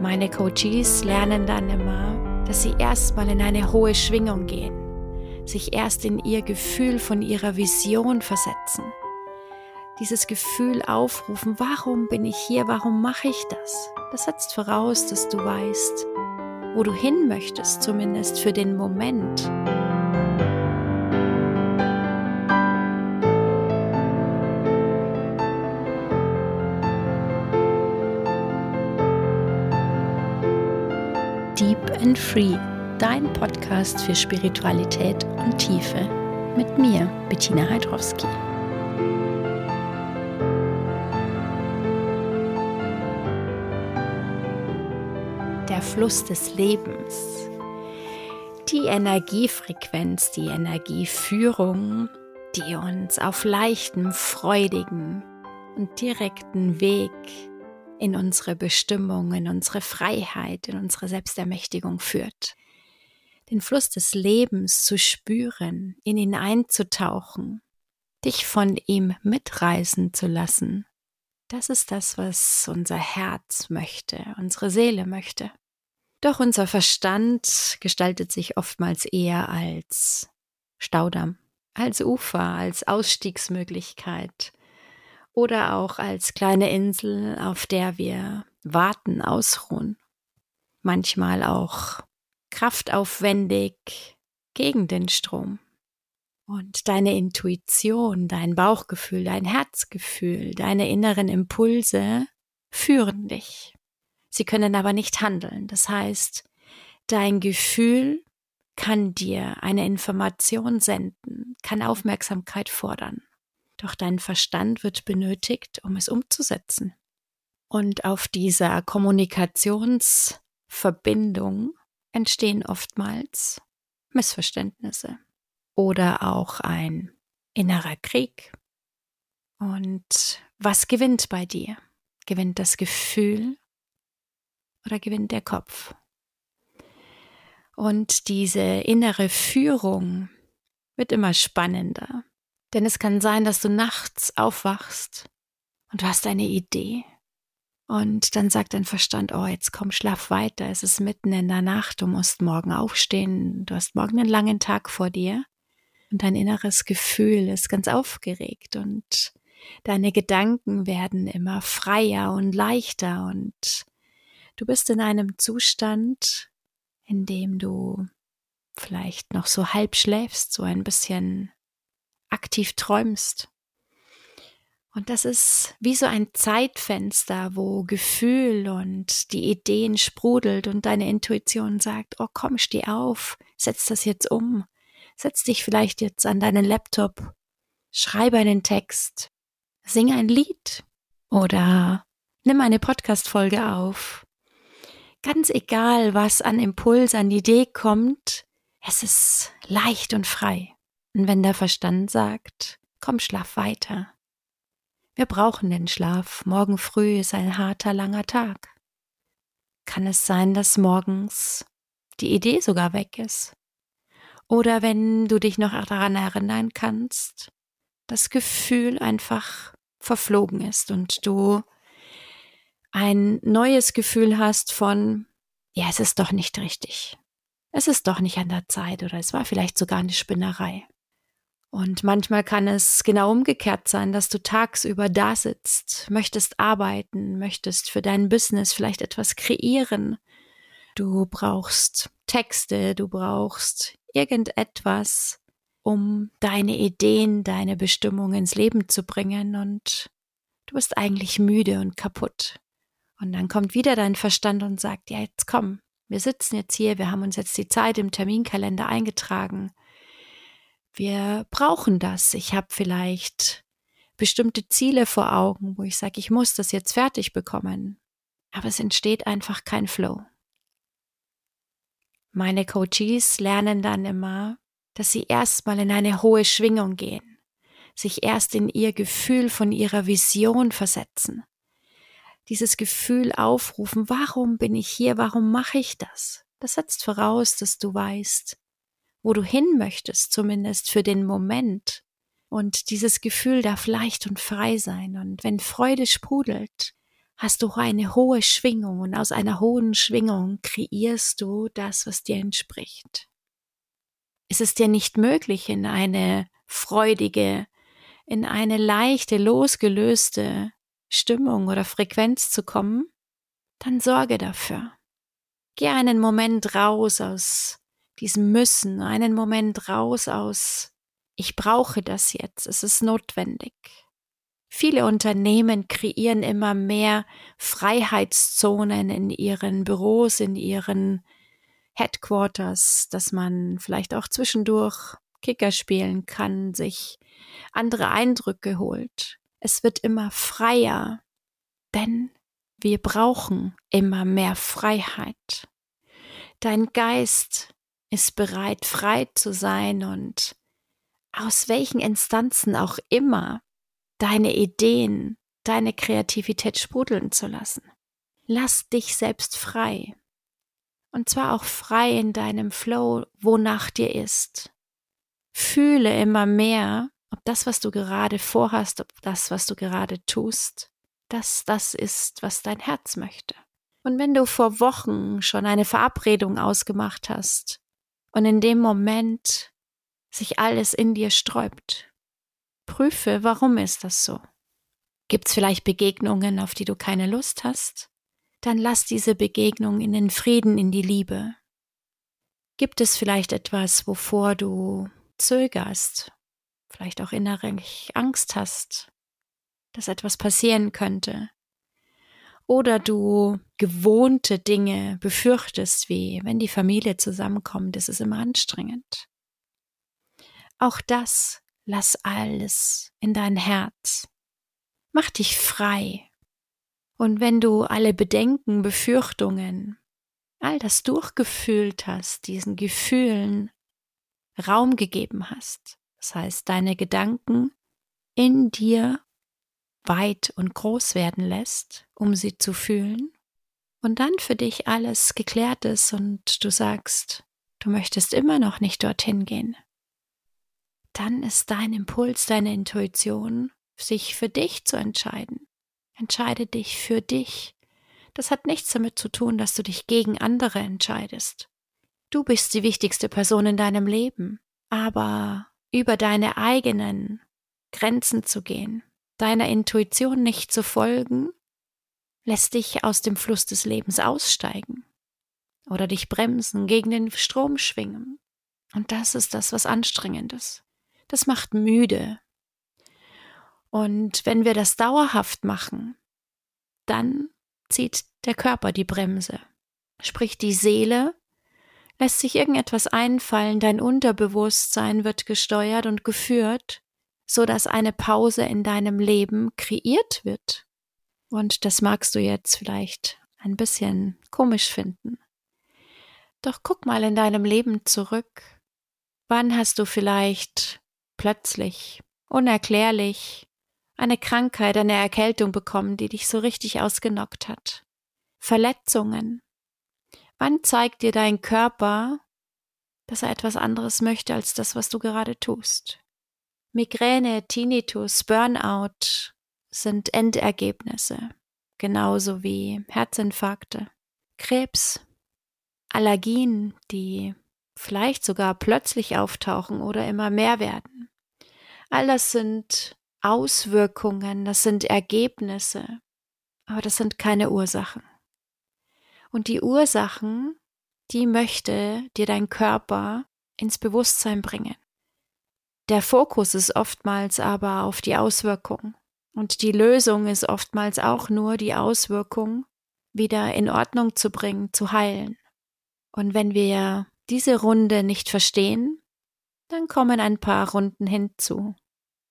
Meine Coaches lernen dann immer, dass sie erstmal in eine hohe Schwingung gehen, sich erst in ihr Gefühl von ihrer Vision versetzen. Dieses Gefühl aufrufen, warum bin ich hier, warum mache ich das? Das setzt voraus, dass du weißt, wo du hin möchtest, zumindest für den Moment. Deep and Free, dein Podcast für Spiritualität und Tiefe. Mit mir, Bettina Heidrowski. Der Fluss des Lebens. Die Energiefrequenz, die Energieführung, die uns auf leichtem, freudigen und direkten Weg in unsere Bestimmung, in unsere Freiheit, in unsere Selbstermächtigung führt. Den Fluss des Lebens zu spüren, in ihn einzutauchen, dich von ihm mitreisen zu lassen. Das ist das, was unser Herz möchte, unsere Seele möchte. Doch unser Verstand gestaltet sich oftmals eher als Staudamm, als Ufer, als Ausstiegsmöglichkeit, oder auch als kleine Insel, auf der wir warten, ausruhen. Manchmal auch kraftaufwendig gegen den Strom. Und deine Intuition, dein Bauchgefühl, dein Herzgefühl, deine inneren Impulse führen dich. Sie können aber nicht handeln. Das heißt, dein Gefühl kann dir eine Information senden, kann Aufmerksamkeit fordern. Doch dein Verstand wird benötigt, um es umzusetzen. Und auf dieser Kommunikationsverbindung entstehen oftmals Missverständnisse oder auch ein innerer Krieg. Und was gewinnt bei dir? Gewinnt das Gefühl oder gewinnt der Kopf? Und diese innere Führung wird immer spannender. Denn es kann sein, dass du nachts aufwachst und du hast eine Idee. Und dann sagt dein Verstand, oh, jetzt komm, schlaf weiter. Es ist mitten in der Nacht, du musst morgen aufstehen, du hast morgen einen langen Tag vor dir. Und dein inneres Gefühl ist ganz aufgeregt und deine Gedanken werden immer freier und leichter und du bist in einem Zustand, in dem du vielleicht noch so halb schläfst, so ein bisschen aktiv träumst. Und das ist wie so ein Zeitfenster, wo Gefühl und die Ideen sprudelt und deine Intuition sagt, oh komm, steh auf, setz das jetzt um, setz dich vielleicht jetzt an deinen Laptop, schreibe einen Text, sing ein Lied oder nimm eine Podcast-Folge auf. Ganz egal, was an Impuls, an Idee kommt, es ist leicht und frei. Und wenn der Verstand sagt, komm, schlaf weiter. Wir brauchen den Schlaf. Morgen früh ist ein harter, langer Tag. Kann es sein, dass morgens die Idee sogar weg ist? Oder wenn du dich noch daran erinnern kannst, das Gefühl einfach verflogen ist und du ein neues Gefühl hast von, ja, es ist doch nicht richtig. Es ist doch nicht an der Zeit oder es war vielleicht sogar eine Spinnerei. Und manchmal kann es genau umgekehrt sein, dass du tagsüber da sitzt, möchtest arbeiten, möchtest für dein Business vielleicht etwas kreieren. Du brauchst Texte, du brauchst irgendetwas, um deine Ideen, deine Bestimmung ins Leben zu bringen und du bist eigentlich müde und kaputt. Und dann kommt wieder dein Verstand und sagt, ja, jetzt komm, wir sitzen jetzt hier, wir haben uns jetzt die Zeit im Terminkalender eingetragen wir brauchen das. Ich habe vielleicht bestimmte Ziele vor Augen, wo ich sage, ich muss das jetzt fertig bekommen. Aber es entsteht einfach kein Flow. Meine Coaches lernen dann immer, dass sie erstmal in eine hohe Schwingung gehen, sich erst in ihr Gefühl von ihrer Vision versetzen, dieses Gefühl aufrufen, warum bin ich hier, warum mache ich das? Das setzt voraus, dass du weißt, wo du hin möchtest, zumindest für den Moment. Und dieses Gefühl darf leicht und frei sein. Und wenn Freude sprudelt, hast du eine hohe Schwingung und aus einer hohen Schwingung kreierst du das, was dir entspricht. Ist es dir nicht möglich, in eine freudige, in eine leichte, losgelöste Stimmung oder Frequenz zu kommen, dann sorge dafür. Geh einen Moment raus aus diesem Müssen, einen Moment raus aus ich brauche das jetzt, es ist notwendig. Viele Unternehmen kreieren immer mehr Freiheitszonen in ihren Büros, in ihren Headquarters, dass man vielleicht auch zwischendurch Kicker spielen kann, sich andere Eindrücke holt. Es wird immer freier, denn wir brauchen immer mehr Freiheit. Dein Geist ist bereit, frei zu sein und aus welchen Instanzen auch immer deine Ideen, deine Kreativität sprudeln zu lassen. Lass dich selbst frei. Und zwar auch frei in deinem Flow, wonach dir ist. Fühle immer mehr, ob das, was du gerade vorhast, ob das, was du gerade tust, dass das ist, was dein Herz möchte. Und wenn du vor Wochen schon eine Verabredung ausgemacht hast und in dem Moment sich alles in dir sträubt. Prüfe, warum ist das so? Gibt's vielleicht Begegnungen, auf die du keine Lust hast? Dann lass diese Begegnung in den Frieden, in die Liebe. Gibt es vielleicht etwas, wovor du zögerst, vielleicht auch innerlich Angst hast, dass etwas passieren könnte? Oder du gewohnte Dinge befürchtest, wie wenn die Familie zusammenkommt, ist es immer anstrengend. Auch das lass alles in dein Herz. Mach dich frei. Und wenn du alle Bedenken, Befürchtungen, all das durchgefühlt hast, diesen Gefühlen Raum gegeben hast, das heißt deine Gedanken in dir weit und groß werden lässt, um sie zu fühlen, und dann für dich alles geklärt ist und du sagst, du möchtest immer noch nicht dorthin gehen, dann ist dein Impuls, deine Intuition, sich für dich zu entscheiden. Entscheide dich für dich. Das hat nichts damit zu tun, dass du dich gegen andere entscheidest. Du bist die wichtigste Person in deinem Leben, aber über deine eigenen Grenzen zu gehen, deiner Intuition nicht zu folgen, lässt dich aus dem Fluss des Lebens aussteigen oder dich bremsen, gegen den Strom schwingen. Und das ist das, was anstrengend ist das macht müde. Und wenn wir das dauerhaft machen, dann zieht der Körper die Bremse. Sprich, die Seele lässt sich irgendetwas einfallen, dein Unterbewusstsein wird gesteuert und geführt, so dass eine Pause in deinem Leben kreiert wird. Und das magst du jetzt vielleicht ein bisschen komisch finden. Doch guck mal in deinem Leben zurück. Wann hast du vielleicht plötzlich, unerklärlich, eine Krankheit, eine Erkältung bekommen, die dich so richtig ausgenockt hat. Verletzungen. Wann zeigt dir dein Körper, dass er etwas anderes möchte als das, was du gerade tust? Migräne, Tinnitus, Burnout sind Endergebnisse, genauso wie Herzinfarkte, Krebs, Allergien, die vielleicht sogar plötzlich auftauchen oder immer mehr werden. All das sind Auswirkungen, das sind Ergebnisse, aber das sind keine Ursachen. Und die Ursachen, die möchte dir dein Körper ins Bewusstsein bringen. Der Fokus ist oftmals aber auf die Auswirkung. Und die Lösung ist oftmals auch nur die Auswirkung wieder in Ordnung zu bringen, zu heilen. Und wenn wir diese Runde nicht verstehen, dann kommen ein paar Runden hinzu.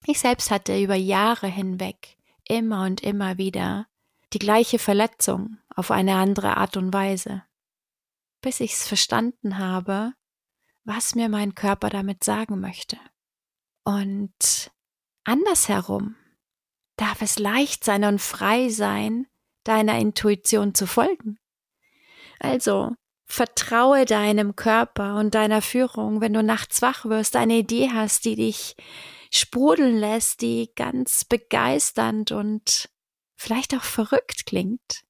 Ich selbst hatte über Jahre hinweg immer und immer wieder die gleiche Verletzung auf eine andere Art und Weise, bis ich's verstanden habe, was mir mein Körper damit sagen möchte. Und andersherum darf es leicht sein und frei sein, deiner Intuition zu folgen. Also, Vertraue deinem Körper und deiner Führung, wenn du nachts wach wirst, eine Idee hast, die dich sprudeln lässt, die ganz begeisternd und vielleicht auch verrückt klingt,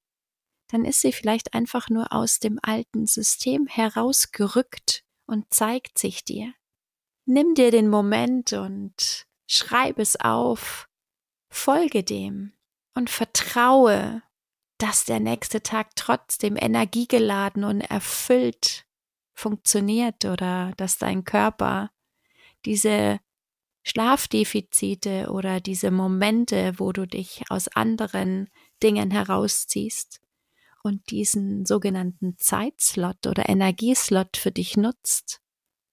dann ist sie vielleicht einfach nur aus dem alten System herausgerückt und zeigt sich dir. Nimm dir den Moment und schreib es auf, folge dem und vertraue, dass der nächste Tag trotzdem energiegeladen und erfüllt funktioniert oder dass dein Körper diese Schlafdefizite oder diese Momente, wo du dich aus anderen Dingen herausziehst und diesen sogenannten Zeitslot oder Energieslot für dich nutzt,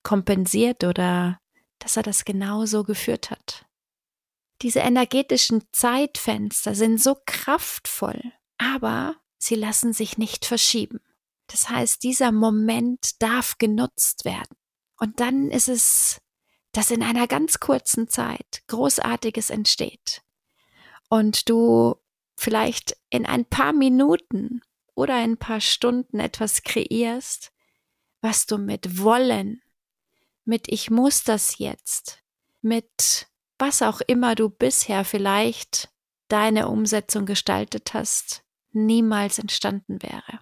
kompensiert oder dass er das genauso geführt hat. Diese energetischen Zeitfenster sind so kraftvoll, aber sie lassen sich nicht verschieben. Das heißt, dieser Moment darf genutzt werden. Und dann ist es, dass in einer ganz kurzen Zeit Großartiges entsteht. Und du vielleicht in ein paar Minuten oder ein paar Stunden etwas kreierst, was du mit Wollen, mit Ich muss das jetzt, mit was auch immer du bisher vielleicht deine Umsetzung gestaltet hast, niemals entstanden wäre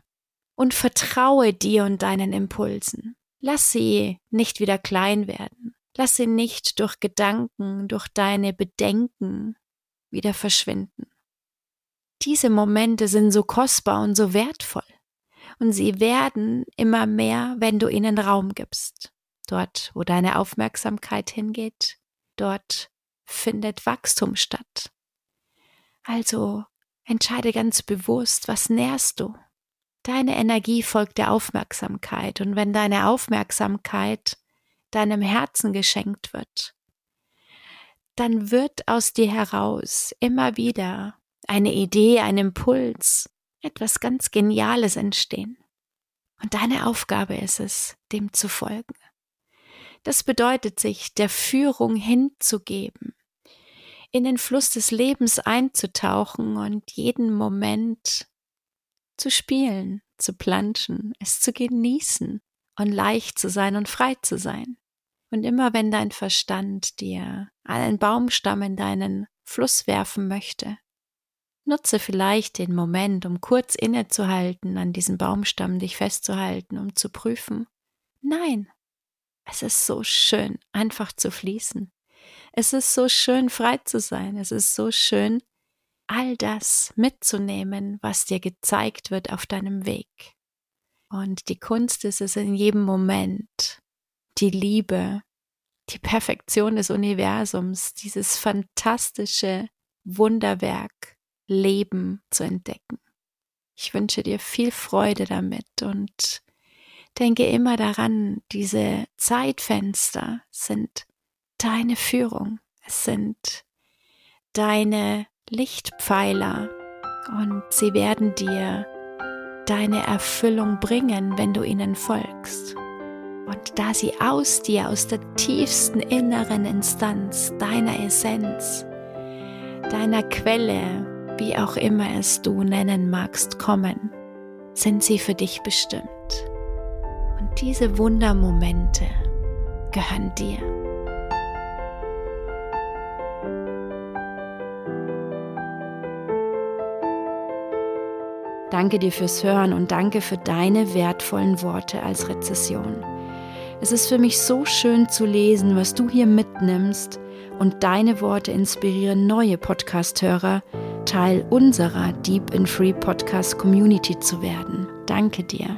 und vertraue dir und deinen Impulsen. Lass sie nicht wieder klein werden. Lass sie nicht durch Gedanken, durch deine Bedenken wieder verschwinden. Diese Momente sind so kostbar und so wertvoll. Und sie werden immer mehr, wenn du ihnen Raum gibst. Dort, wo deine Aufmerksamkeit hingeht, dort findet Wachstum statt. Also entscheide ganz bewusst, was nährst du? Deine Energie folgt der Aufmerksamkeit und wenn deine Aufmerksamkeit deinem Herzen geschenkt wird, dann wird aus dir heraus immer wieder eine Idee, ein Impuls, etwas ganz Geniales entstehen. Und deine Aufgabe ist es, dem zu folgen. Das bedeutet sich der Führung hinzugeben, in den Fluss des Lebens einzutauchen und jeden Moment zu spielen, zu planschen, es zu genießen und leicht zu sein und frei zu sein. Und immer wenn dein Verstand dir einen Baumstamm in deinen Fluss werfen möchte, nutze vielleicht den Moment, um kurz innezuhalten, an diesem Baumstamm dich festzuhalten, um zu prüfen. Nein, es ist so schön, einfach zu fließen. Es ist so schön, frei zu sein. Es ist so schön, all das mitzunehmen, was dir gezeigt wird auf deinem Weg. Und die Kunst ist es in jedem Moment, die Liebe, die Perfektion des Universums, dieses fantastische Wunderwerk Leben zu entdecken. Ich wünsche dir viel Freude damit und denke immer daran, diese Zeitfenster sind deine Führung, es sind deine Lichtpfeiler und sie werden dir deine Erfüllung bringen, wenn du ihnen folgst. Und da sie aus dir, aus der tiefsten inneren Instanz, deiner Essenz, deiner Quelle, wie auch immer es du nennen magst, kommen, sind sie für dich bestimmt. Diese Wundermomente gehören dir. Danke dir fürs Hören und danke für deine wertvollen Worte als Rezession. Es ist für mich so schön zu lesen, was du hier mitnimmst und deine Worte inspirieren neue Podcast-Hörer, Teil unserer Deep in Free Podcast Community zu werden. Danke dir.